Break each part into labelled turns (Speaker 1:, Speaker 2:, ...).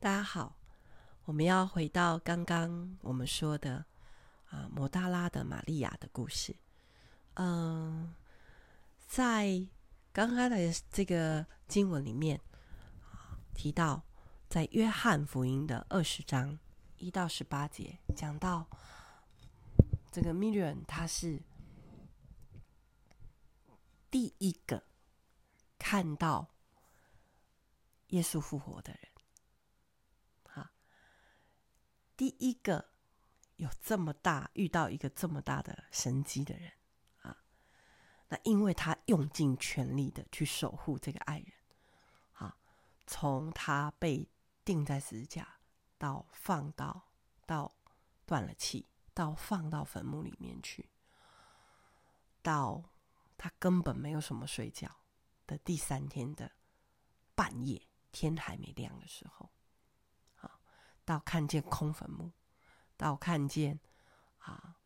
Speaker 1: 大家好，我们要回到刚刚我们说的啊，摩大拉的玛利亚的故事。嗯，在刚刚的这个经文里面，提到在约翰福音的二十章一到十八节，讲到这个 Miriam，他是第一个看到耶稣复活的人。第一个有这么大遇到一个这么大的神迹的人啊，那因为他用尽全力的去守护这个爱人啊，从他被钉在十字架到放到到断了气，到放到坟墓里面去，到他根本没有什么睡觉的第三天的半夜，天还没亮的时候。到看见空坟墓，到看见啊，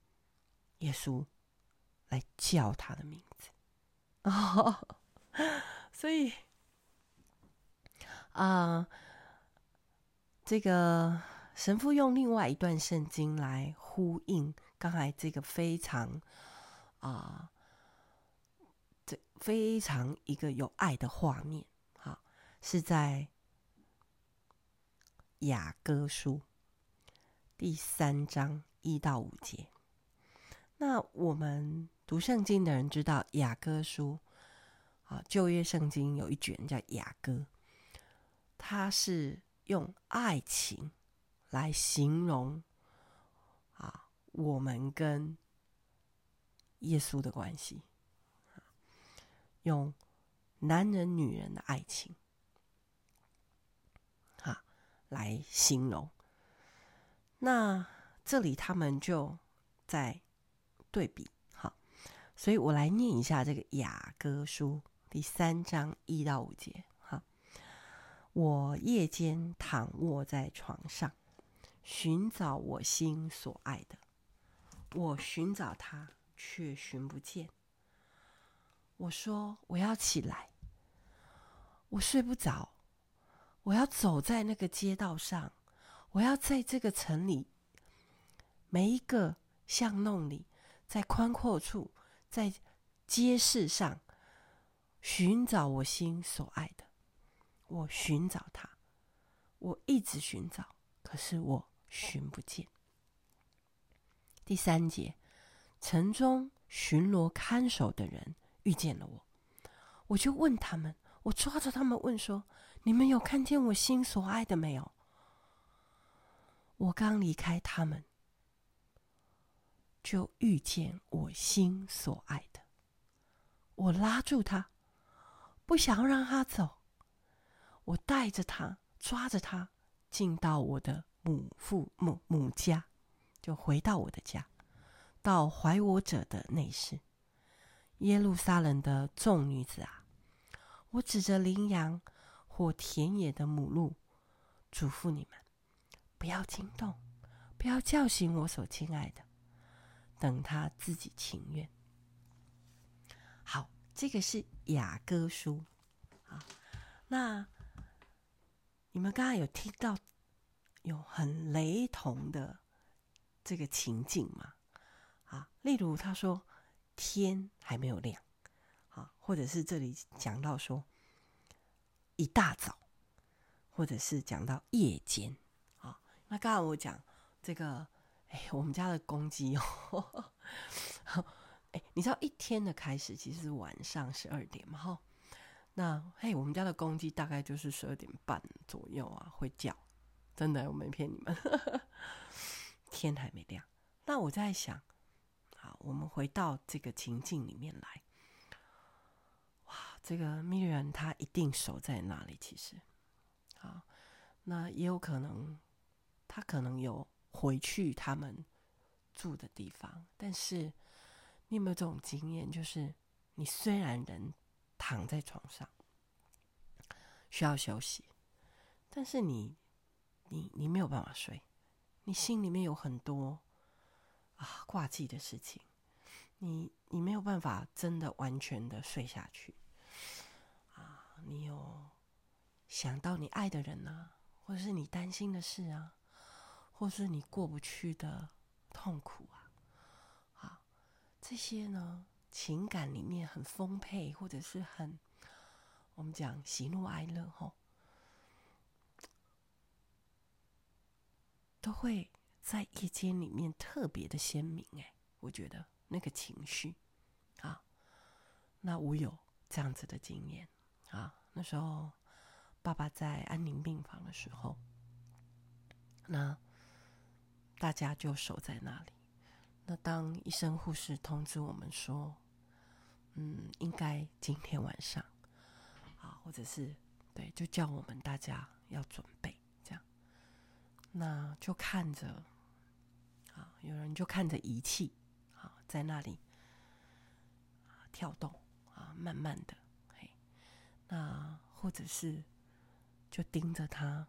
Speaker 1: 耶稣来叫他的名字，哦，所以啊，这个神父用另外一段圣经来呼应刚才这个非常啊，这非常一个有爱的画面，啊，是在。雅歌书第三章一到五节。那我们读圣经的人知道，雅歌书啊，旧约圣经有一卷叫雅歌，它是用爱情来形容啊，我们跟耶稣的关系，用男人女人的爱情。来形容，那这里他们就在对比，好，所以我来念一下这个雅歌书第三章一到五节，哈，我夜间躺卧在床上，寻找我心所爱的，我寻找他却寻不见。我说我要起来，我睡不着。我要走在那个街道上，我要在这个城里每一个巷弄里，在宽阔处，在街市上寻找我心所爱的。我寻找他，我一直寻找，可是我寻不见。第三节，城中巡逻看守的人遇见了我，我就问他们，我抓着他们问说。你们有看见我心所爱的没有？我刚离开他们，就遇见我心所爱的。我拉住他，不想让他走。我带着他，抓着他，进到我的母父母母家，就回到我的家，到怀我者的内室。耶路撒冷的众女子啊，我指着羚羊。或田野的母鹿，嘱咐你们，不要惊动，不要叫醒我所亲爱的，等他自己情愿。好，这个是雅歌书啊。那你们刚刚有听到有很雷同的这个情境吗？啊，例如他说天还没有亮，啊，或者是这里讲到说。一大早，或者是讲到夜间啊。那刚刚我讲这个，哎，我们家的公鸡哦，哎，你知道一天的开始其实是晚上十二点嘛？哈，那嘿，我们家的公鸡大概就是十二点半左右啊会叫，真的，我没骗你们，天还没亮。那我在想，好，我们回到这个情境里面来。这个米瑞安他一定守在那里，其实，好，那也有可能，他可能有回去他们住的地方。但是，你有没有这种经验？就是你虽然人躺在床上，需要休息，但是你，你，你没有办法睡，你心里面有很多啊挂记的事情，你，你没有办法真的完全的睡下去。你有想到你爱的人呢、啊，或者是你担心的事啊，或是你过不去的痛苦啊，好，这些呢，情感里面很丰沛，或者是很我们讲喜怒哀乐吼，都会在夜间里面特别的鲜明。哎，我觉得那个情绪啊，那我有这样子的经验啊，那时候。爸爸在安宁病房的时候，那大家就守在那里。那当医生护士通知我们说，嗯，应该今天晚上啊，或者是对，就叫我们大家要准备这样。那就看着啊，有人就看着仪器啊，在那里啊跳动啊，慢慢的，那或者是。就盯着他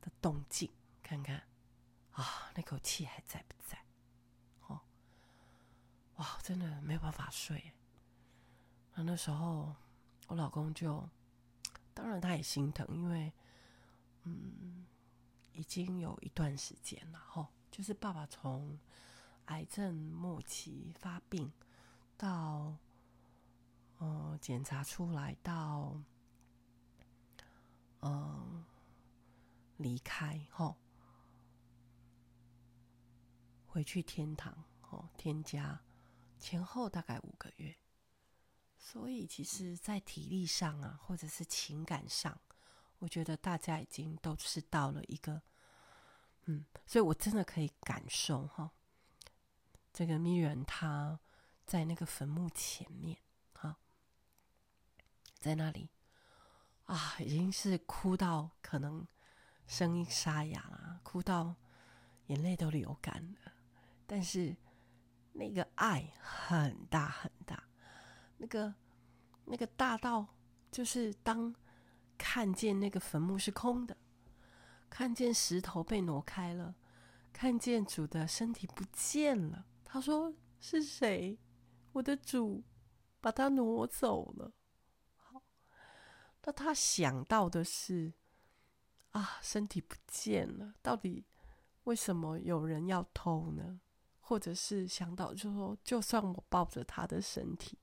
Speaker 1: 的动静，看看啊，那口气还在不在？哦，哇，真的没有办法睡。那那时候，我老公就，当然他也心疼，因为，嗯，已经有一段时间了，吼，就是爸爸从癌症末期发病到，呃，检查出来到。嗯，离开后，回去天堂哦，天家前后大概五个月，所以其实，在体力上啊，或者是情感上，我觉得大家已经都是到了一个，嗯，所以我真的可以感受哈，这个咪人他在那个坟墓前面，在那里。啊，已经是哭到可能声音沙哑啊，哭到眼泪都流干了。但是那个爱很大很大，那个那个大到就是当看见那个坟墓是空的，看见石头被挪开了，看见主的身体不见了，他说是谁？我的主把他挪走了。那他想到的是，啊，身体不见了，到底为什么有人要偷呢？或者是想到，就说，就算我抱着他的身体，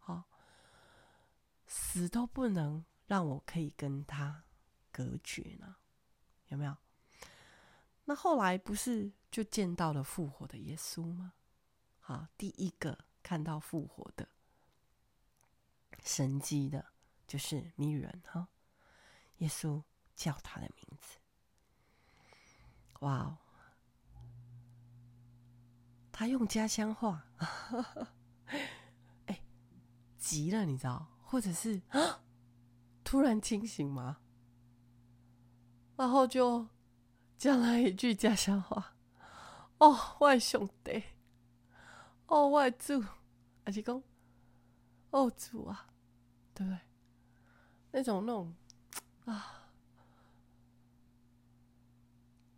Speaker 1: 啊，死都不能让我可以跟他隔绝呢？有没有？那后来不是就见到了复活的耶稣吗？啊，第一个看到复活的神迹的。就是咪人哈，耶稣叫他的名字，哇哦！他用家乡话，哎，急了，你知道？或者是，突然清醒吗？然后就讲了一句家乡话：“哦，我的上帝，哦，我的主，还是讲，哦，主啊，对不对？”那种那种啊，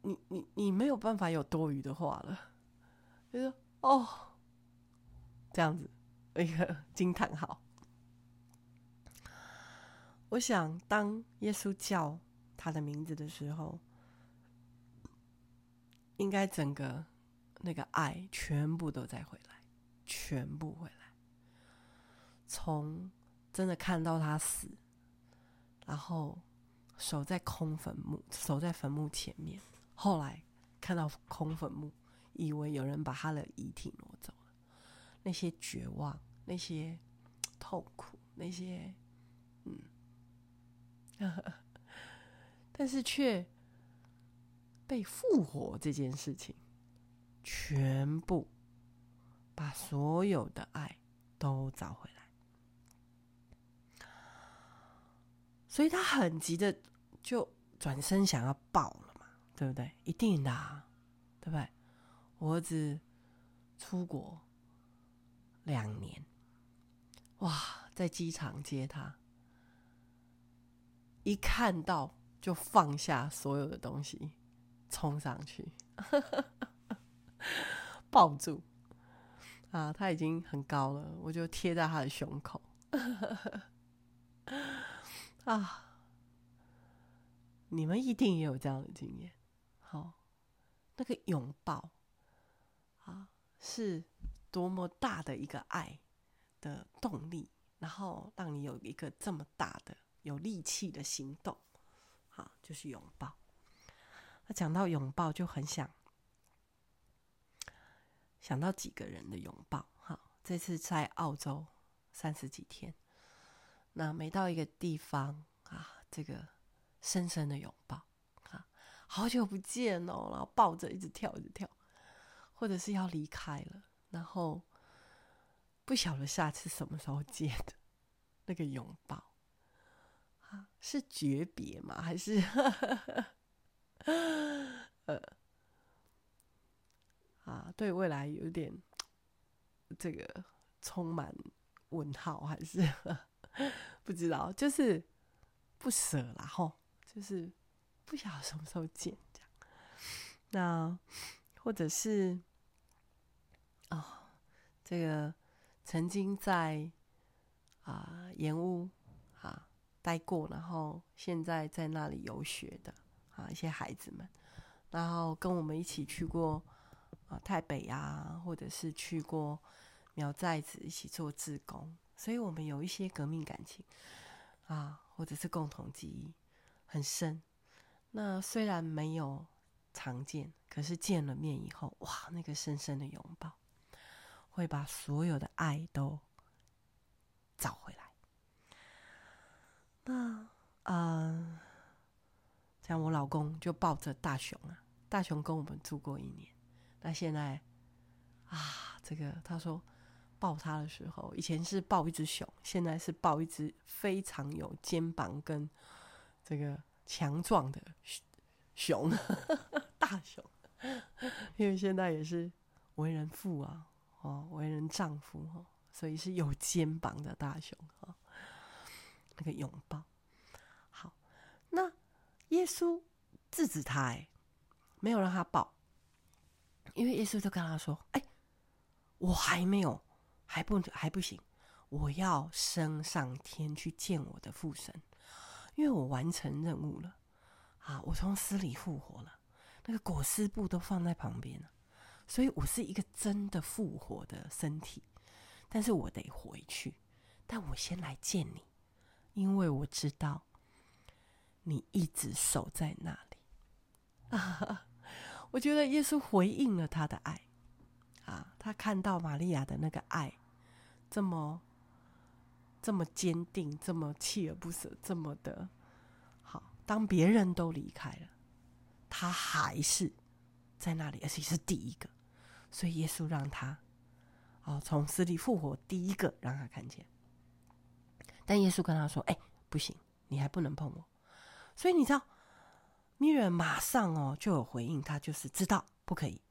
Speaker 1: 你你你没有办法有多余的话了，就说哦，这样子一个 惊叹号。我想，当耶稣叫他的名字的时候，应该整个那个爱全部都在回来，全部回来，从真的看到他死。然后守在空坟墓，守在坟墓前面。后来看到空坟墓，以为有人把他的遗体挪走了。那些绝望，那些痛苦，那些嗯，但是却被复活这件事情，全部把所有的爱都找回来。所以他很急的就转身想要抱了嘛，对不对？一定的啊，对不对？我儿子出国两年，哇，在机场接他，一看到就放下所有的东西，冲上去，抱住啊！他已经很高了，我就贴在他的胸口。啊，你们一定也有这样的经验。好，那个拥抱啊，是多么大的一个爱的动力，然后让你有一个这么大的有力气的行动。好，就是拥抱。那讲到拥抱，就很想想到几个人的拥抱。好，这次在澳洲三十几天，那每到一个地方啊，这个深深的拥抱啊，好久不见哦，然后抱着一直跳，一直跳，或者是要离开了，然后不晓得下次什么时候见的 那个拥抱啊，是诀别吗？还是？呃，啊，对未来有点这个充满问号，还是 不知道，就是不舍啦，吼，就是不晓得什么时候见这样。那或者是啊、哦，这个曾经在啊盐屋啊待过，然后现在在那里游学的。啊，一些孩子们，然后跟我们一起去过啊台北啊，或者是去过苗寨子一起做志工，所以我们有一些革命感情啊，或者是共同记忆很深。那虽然没有常见，可是见了面以后，哇，那个深深的拥抱，会把所有的爱都找回来。那，嗯。像我老公就抱着大熊啊，大熊跟我们住过一年，那现在啊，这个他说抱他的时候，以前是抱一只熊，现在是抱一只非常有肩膀跟这个强壮的熊，大熊，因为现在也是为人父啊，哦，为人丈夫哦，所以是有肩膀的大熊啊，那个拥抱，好，那。耶稣制止他，哎，没有让他抱，因为耶稣就跟他说：“哎，我还没有，还不还不行，我要升上天去见我的父神，因为我完成任务了，啊，我从死里复活了，那个裹尸布都放在旁边了，所以我是一个真的复活的身体，但是我得回去，但我先来见你，因为我知道。”你一直守在那里啊！我觉得耶稣回应了他的爱啊，他看到玛利亚的那个爱，这么这么坚定，这么锲而不舍，这么的好。当别人都离开了，他还是在那里，而且是第一个。所以耶稣让他哦从死里复活，第一个让他看见。但耶稣跟他说：“哎，不行，你还不能碰我。”所以你知道，米尔马上哦就有回应，他就是知道不可以。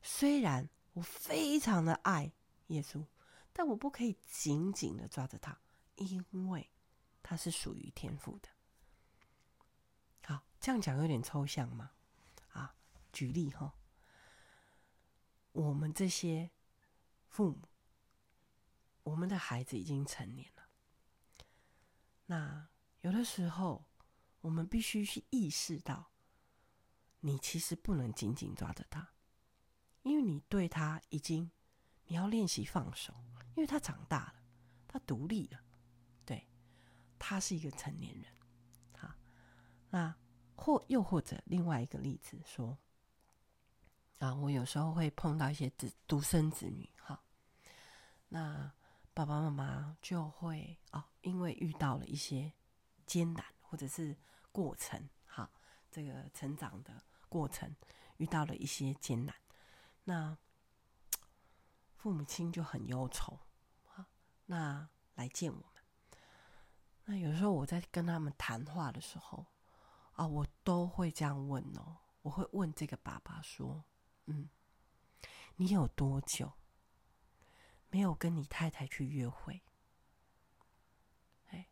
Speaker 1: 虽然我非常的爱耶稣，但我不可以紧紧的抓着他，因为他是属于天父的。好，这样讲有点抽象吗？啊，举例哈，我们这些父母，我们的孩子已经成年了，那有的时候。我们必须去意识到，你其实不能紧紧抓着他，因为你对他已经，你要练习放手，因为他长大了，他独立了，对，他是一个成年人，好，那或又或者另外一个例子说，啊，我有时候会碰到一些子独生子女，哈，那爸爸妈妈就会哦，因为遇到了一些艰难，或者是。过程哈，这个成长的过程遇到了一些艰难，那父母亲就很忧愁，啊，那来见我们。那有时候我在跟他们谈话的时候啊，我都会这样问哦，我会问这个爸爸说：“嗯，你有多久没有跟你太太去约会？”哎，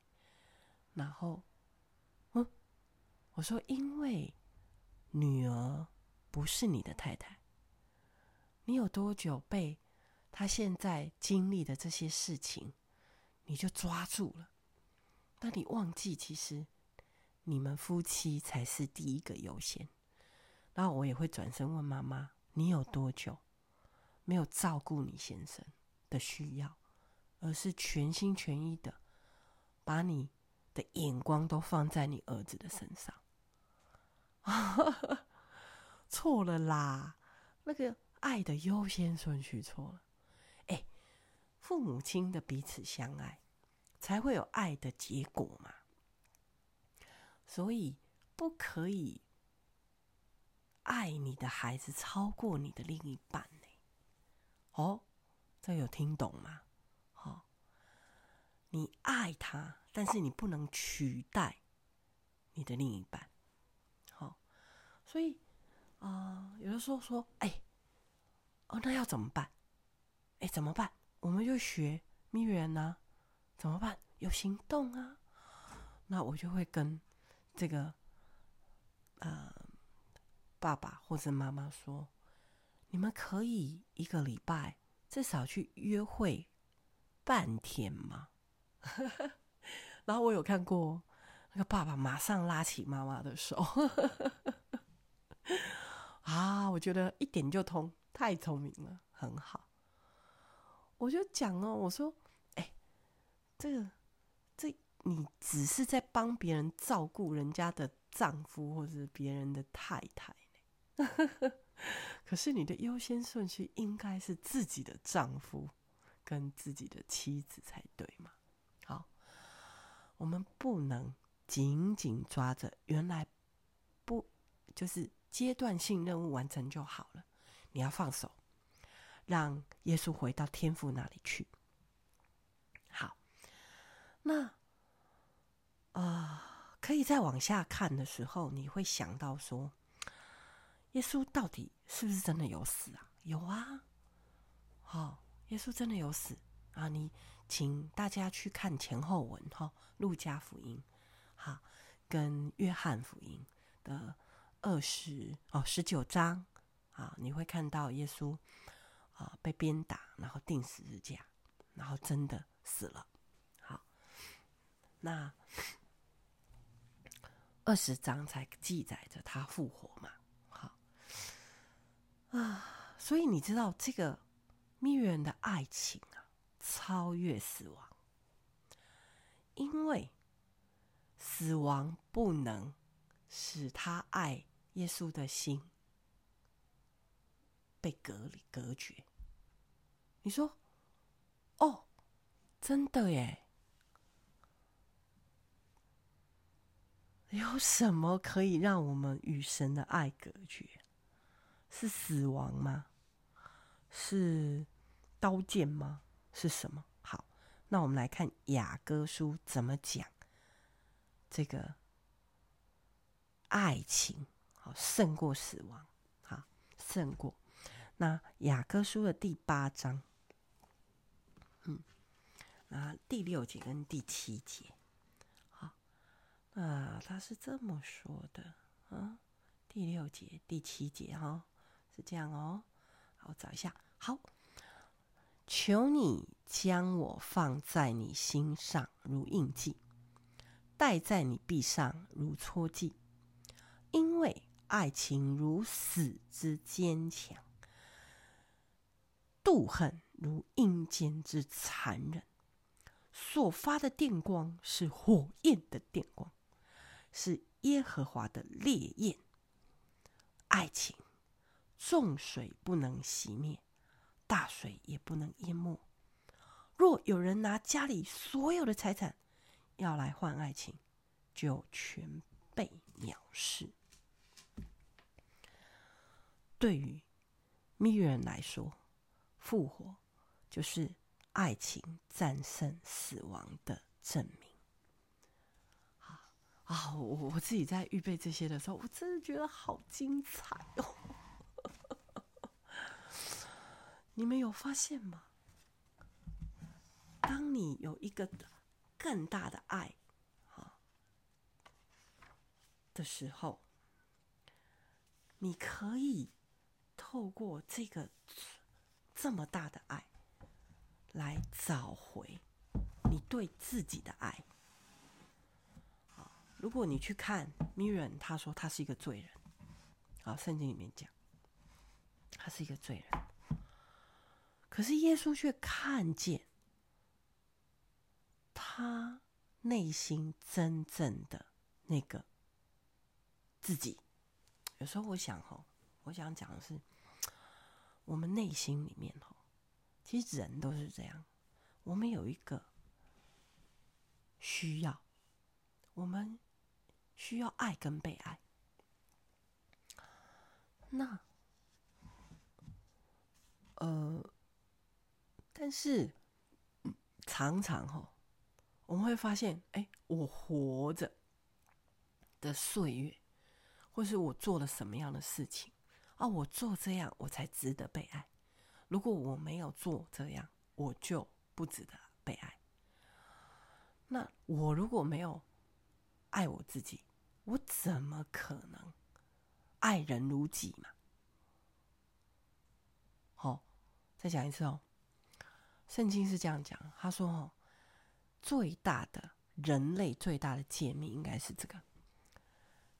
Speaker 1: 然后。嗯我说：“因为女儿不是你的太太，你有多久被他现在经历的这些事情，你就抓住了？那你忘记其实你们夫妻才是第一个优先。然后我也会转身问妈妈：“你有多久没有照顾你先生的需要，而是全心全意的把你的眼光都放在你儿子的身上？” 错了啦，那个爱的优先顺序错了。哎，父母亲的彼此相爱，才会有爱的结果嘛。所以不可以。爱你的孩子超过你的另一半呢？哦，这有听懂吗？好、哦，你爱他，但是你不能取代你的另一半。好、哦，所以啊、有的时候说，哎，哦，那要怎么办？哎，怎么办？我们就学蜜月呢？怎么办？有行动啊。那我就会跟这个呃。爸爸或者妈妈说：“你们可以一个礼拜至少去约会半天吗？” 然后我有看过那个爸爸马上拉起妈妈的手，啊，我觉得一点就通，太聪明了，很好。我就讲哦，我说：“哎，这个这你只是在帮别人照顾人家的丈夫或者别人的太太。” 可是你的优先顺序应该是自己的丈夫跟自己的妻子才对嘛？好，我们不能紧紧抓着原来不就是阶段性任务完成就好了，你要放手，让耶稣回到天父那里去。好，那啊、可以再往下看的时候，你会想到说。耶稣到底是不是真的有死啊？有啊，好、耶稣真的有死啊！你请大家去看前后文哈，路加福音，好，跟约翰福音的二十哦十九章啊，你会看到耶稣啊被鞭打，然后钉十字架，然后真的死了。好，那二十章才记载着他复活嘛。好啊，所以你知道这个蜜月人的爱情啊，超越死亡，因为死亡不能使他爱耶稣的心被隔离隔绝。你说，哦，真的耶？有什么可以让我们与神的爱隔绝？是死亡吗？是刀剑吗？是什么？好，那我们来看雅歌书怎么讲这个爱情，好，胜过死亡，好，胜过。那雅歌书的第八章，嗯，啊，第六节跟第七节，好，啊，他是这么说的啊，第六节、第七节，哈。是这样哦，好，我找一下。好，求你将我放在你心上如印记，戴在你臂上如戳记，因为爱情如死之坚强，妒恨如阴间之残忍。所发的电光是火焰的电光，是耶和华的烈焰。爱情。重水不能熄灭，大水也不能淹没。若有人拿家里所有的财产要来换爱情，就全被藐视。对于蜜月人来说，复活就是爱情战胜死亡的证明。啊啊！我我自己在预备这些的时候，我真的觉得好精彩哦。你们有发现吗？当你有一个更大的爱，啊的时候，你可以透过这个这么大的爱，来找回你对自己的爱。如果你去看 m i r a n 他说他是一个罪人，好，圣经里面讲他是一个罪人，可是耶稣却看见他内心真正的那个自己。有时候我想哈，我想讲的是，我们内心里面哦，其实人都是这样，我们有一个需要，我们。需要爱跟被爱，那，呃，但是常常哈，我们会发现，哎，我活着的岁月，或是我做了什么样的事情啊，我做这样，我才值得被爱。如果我没有做这样，我就不值得被爱。那我如果没有。爱我自己，我怎么可能爱人如己嘛？好、哦，再讲一次哦。圣经是这样讲，他说：“哦，最大的人类最大的诫命应该是这个：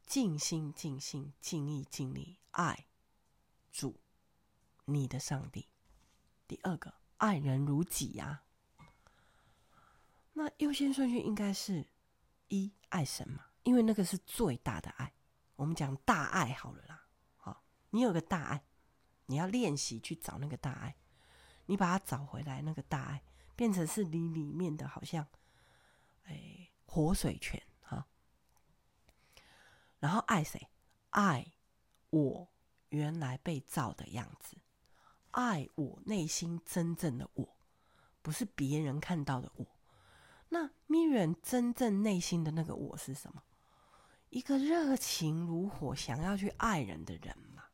Speaker 1: 尽心、尽心、尽意、尽力爱主你的上帝。第二个，爱人如己呀、啊。那优先顺序应该是。”一爱神嘛，因为那个是最大的爱。我们讲大爱好了啦，好，你有个大爱，你要练习去找那个大爱，你把它找回来，那个大爱变成是你里面的好像，哎，活水泉哈。然后爱谁？爱我原来被造的样子，爱我内心真正的我，不是别人看到的我。那米远真正内心的那个我是什么？一个热情如火、想要去爱人的人嘛。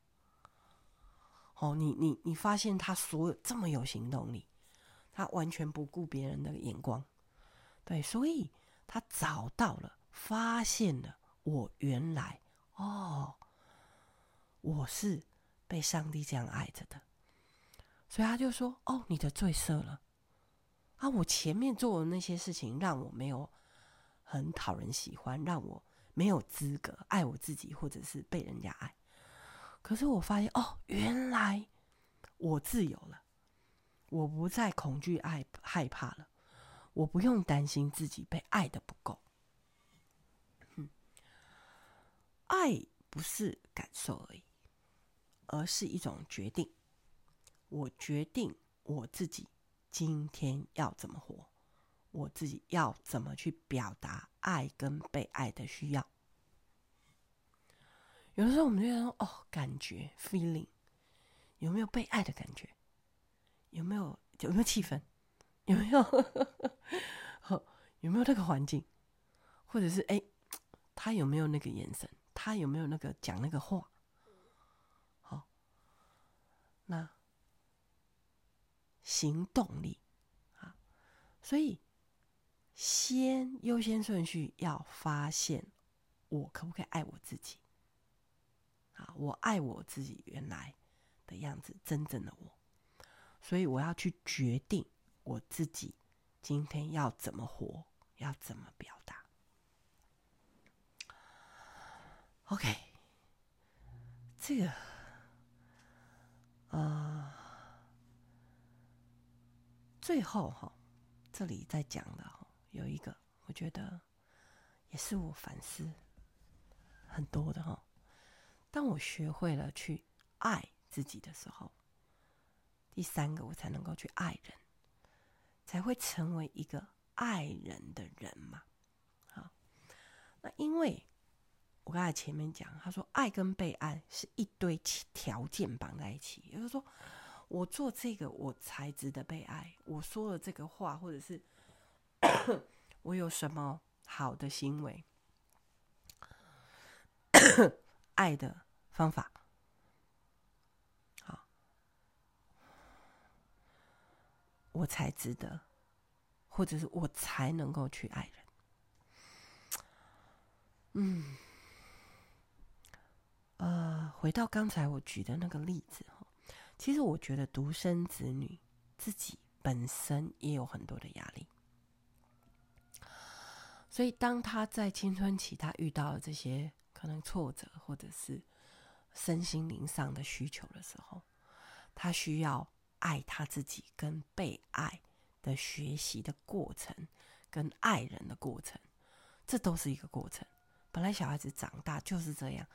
Speaker 1: 哦，你你你发现他所有这么有行动力，他完全不顾别人的眼光，对，所以他找到了、发现了我原来哦，我是被上帝这样爱着的，所以他就说：“哦，你的罪赦了。”啊！我前面做的那些事情让我没有很讨人喜欢，让我没有资格爱我自己，或者是被人家爱。可是我发现，哦，原来我自由了，我不再恐惧爱害怕了，我不用担心自己被爱的不够。嗯，爱不是感受而已，而是一种决定。我决定我自己。今天要怎么活？我自己要怎么去表达爱跟被爱的需要？有的时候我们就说：“哦，感觉 feeling 有没有被爱的感觉？有没有有没有气氛？有没有有没有那个环境？或者是哎，他有没有那个眼神？他有没有那个讲那个话？好，那。”行动力啊，所以先优先顺序要发现我可不可以爱我自己啊？我爱我自己原来的样子，真正的我，所以我要去决定我自己今天要怎么活，要怎么表达。OK，这个，啊、最后哈，这里在讲的哈，有一个我觉得也是我反思很多的哈。当我学会了去爱自己的时候，第三个我才能够去爱人，才会成为一个爱人的人嘛。好，那因为我刚才前面讲，他说爱跟被爱是一堆条件绑在一起，也就是说。我做这个，我才值得被爱。我说了这个话，或者是我有什么好的行为，爱的方法，好，我才值得，或者是我才能够去爱人。嗯，呃，回到刚才我举的那个例子。其实我觉得独生子女自己本身也有很多的压力，所以当他在青春期，他遇到了这些可能挫折，或者是身心灵上的需求的时候，他需要爱他自己跟被爱的学习的过程，跟爱人的过程，这都是一个过程。本来小孩子长大就是这样，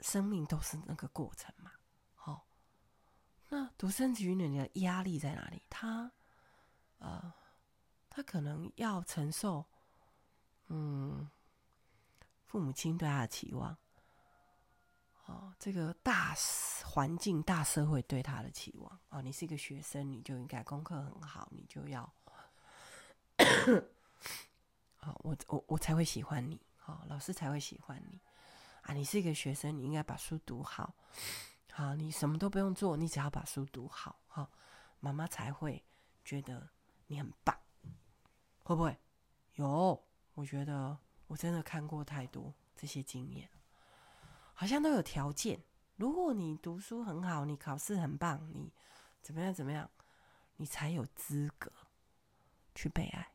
Speaker 1: 生命都是那个过程嘛。那独生子女的压力在哪里？他，呃，他可能要承受，嗯，父母亲对他的期望，哦，这个大环境、大社会对他的期望。哦，你是一个学生，你就应该功课很好，你就要。好，我我我才会喜欢你，好，老师才会喜欢你啊！你是一个学生，你应该把书读好，好，你什么都不用做，你只要把书读好，好，妈妈才会觉得你很棒，会不会？有，我觉得我真的看过太多这些经验，好像都有条件。如果你读书很好，你考试很棒，你怎么样怎么样，你才有资格去被爱。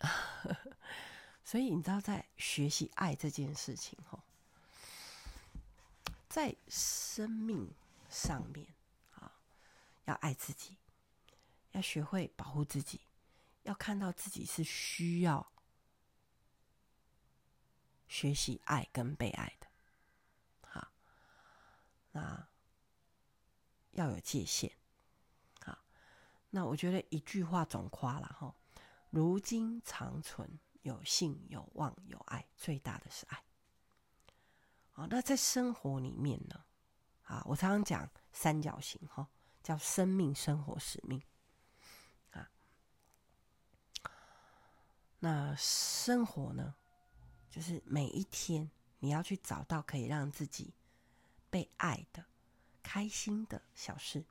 Speaker 1: 所以你知道，在学习爱这件事情，吼在生命上面啊，要爱自己，要学会保护自己，要看到自己是需要学习爱跟被爱的，好，那要有界限，好，那我觉得一句话总夸了哈。如今长存有信有望有爱，最大的是爱。好，那在生活里面呢？啊，我常常讲三角形哈，叫生命、生活、使命。啊，那生活呢，就是每一天你要去找到可以让自己被爱的、开心的小事，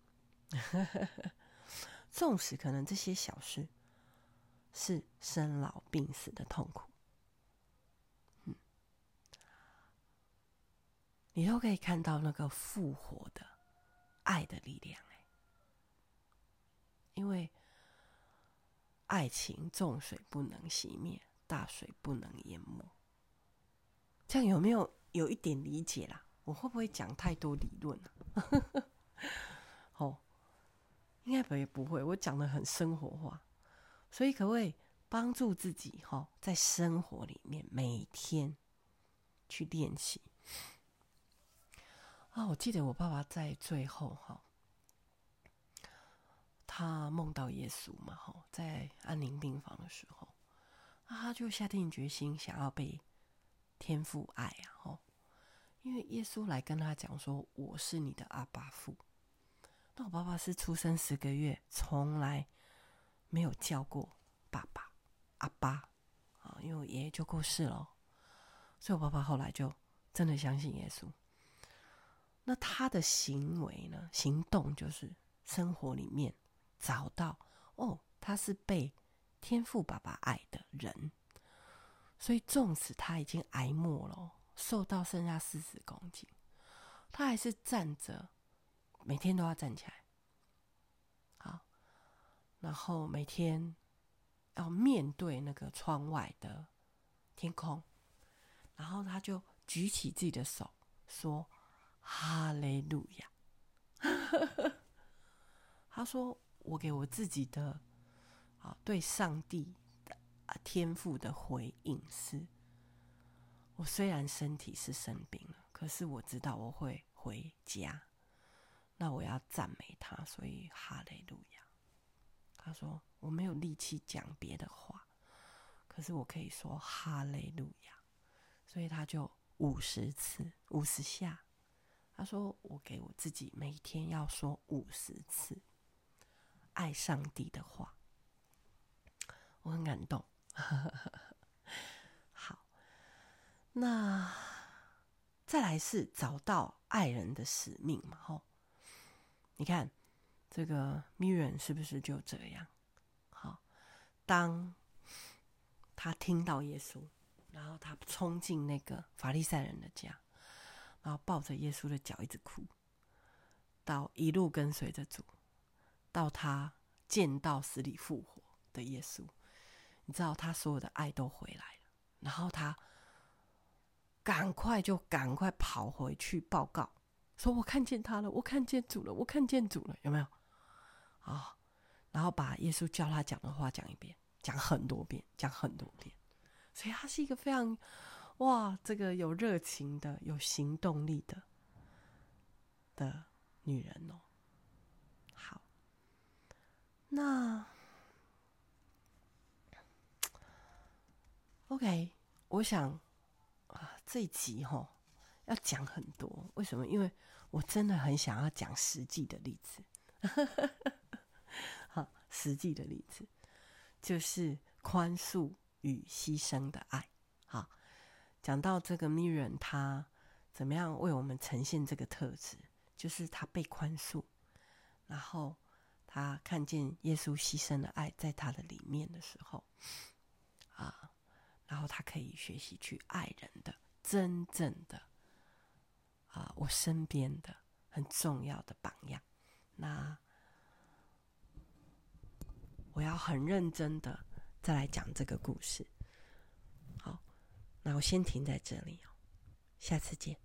Speaker 1: 纵使可能这些小事。是生老病死的痛苦，你都可以看到那个复活的爱的力量，哎，因为爱情重水不能熄灭，大水不能淹没。这样有没有有一点理解啦？我会不会讲太多理论啊？哦，应该不也不会，我讲得很生活化。所以，可不可以帮助自己哈，在生活里面每天去练习啊？我记得我爸爸在最后哈，他梦到耶稣嘛哈，在安宁病房的时候，啊，他就下定决心想要被天父爱啊哈，因为耶稣来跟他讲说：“我是你的阿爸父。”那我爸爸是出生十个月，从来。没有叫过爸爸、阿爸啊，因为我爷爷就过世了，所以我爸爸后来就真的相信耶稣。那他的行为呢？行动就是生活里面找到哦，他是被天父爸爸爱的人，所以纵使他已经癌末了，瘦到剩下四十公斤，他还是站着，每天都要站起来。好然后每天要面对那个窗外的天空，然后他就举起自己的手说：“哈利路亚。”他说：“我给我自己的啊，对上帝的天赋的回应是：我虽然身体是生病了，可是我知道我会回家。那我要赞美他，所以哈利路亚。”他说：“我没有力气讲别的话，可是我可以说哈利路亚。”所以他就五十次、五十下。他说：“我给我自己每天要说五十次爱上帝的话。”我很感动。好，那再来是找到爱人的使命嘛？吼，你看。这个米润是不是就这样？好，当他听到耶稣，然后他冲进那个法利赛人的家，然后抱着耶稣的脚一直哭，到一路跟随着主，到他见到死里复活，的耶稣，你知道他所有的爱都回来了，然后他赶快就赶快跑回去报告，说我看见他了，我看见主了，我看见主了，有没有？啊，然后把耶稣叫他讲的话讲一遍，讲很多遍，讲很多遍，所以他是一个非常哇，这个有热情的、有行动力的的女人哦。好那，OK，我想啊，这一集齁要讲很多。为什么？因为我真的很想要讲实际的例子。好，实际的例子就是宽恕与牺牲的爱。好，讲到这个 Miriam，她怎么样为我们呈现这个特质？就是她被宽恕，然后。他看见耶稣牺牲的爱在他的里面的时候，啊，然后他可以学习去爱人的真正的啊，我身边的很重要的榜样。那我要很认真的再来讲这个故事。那我先停在这里哦，下次见。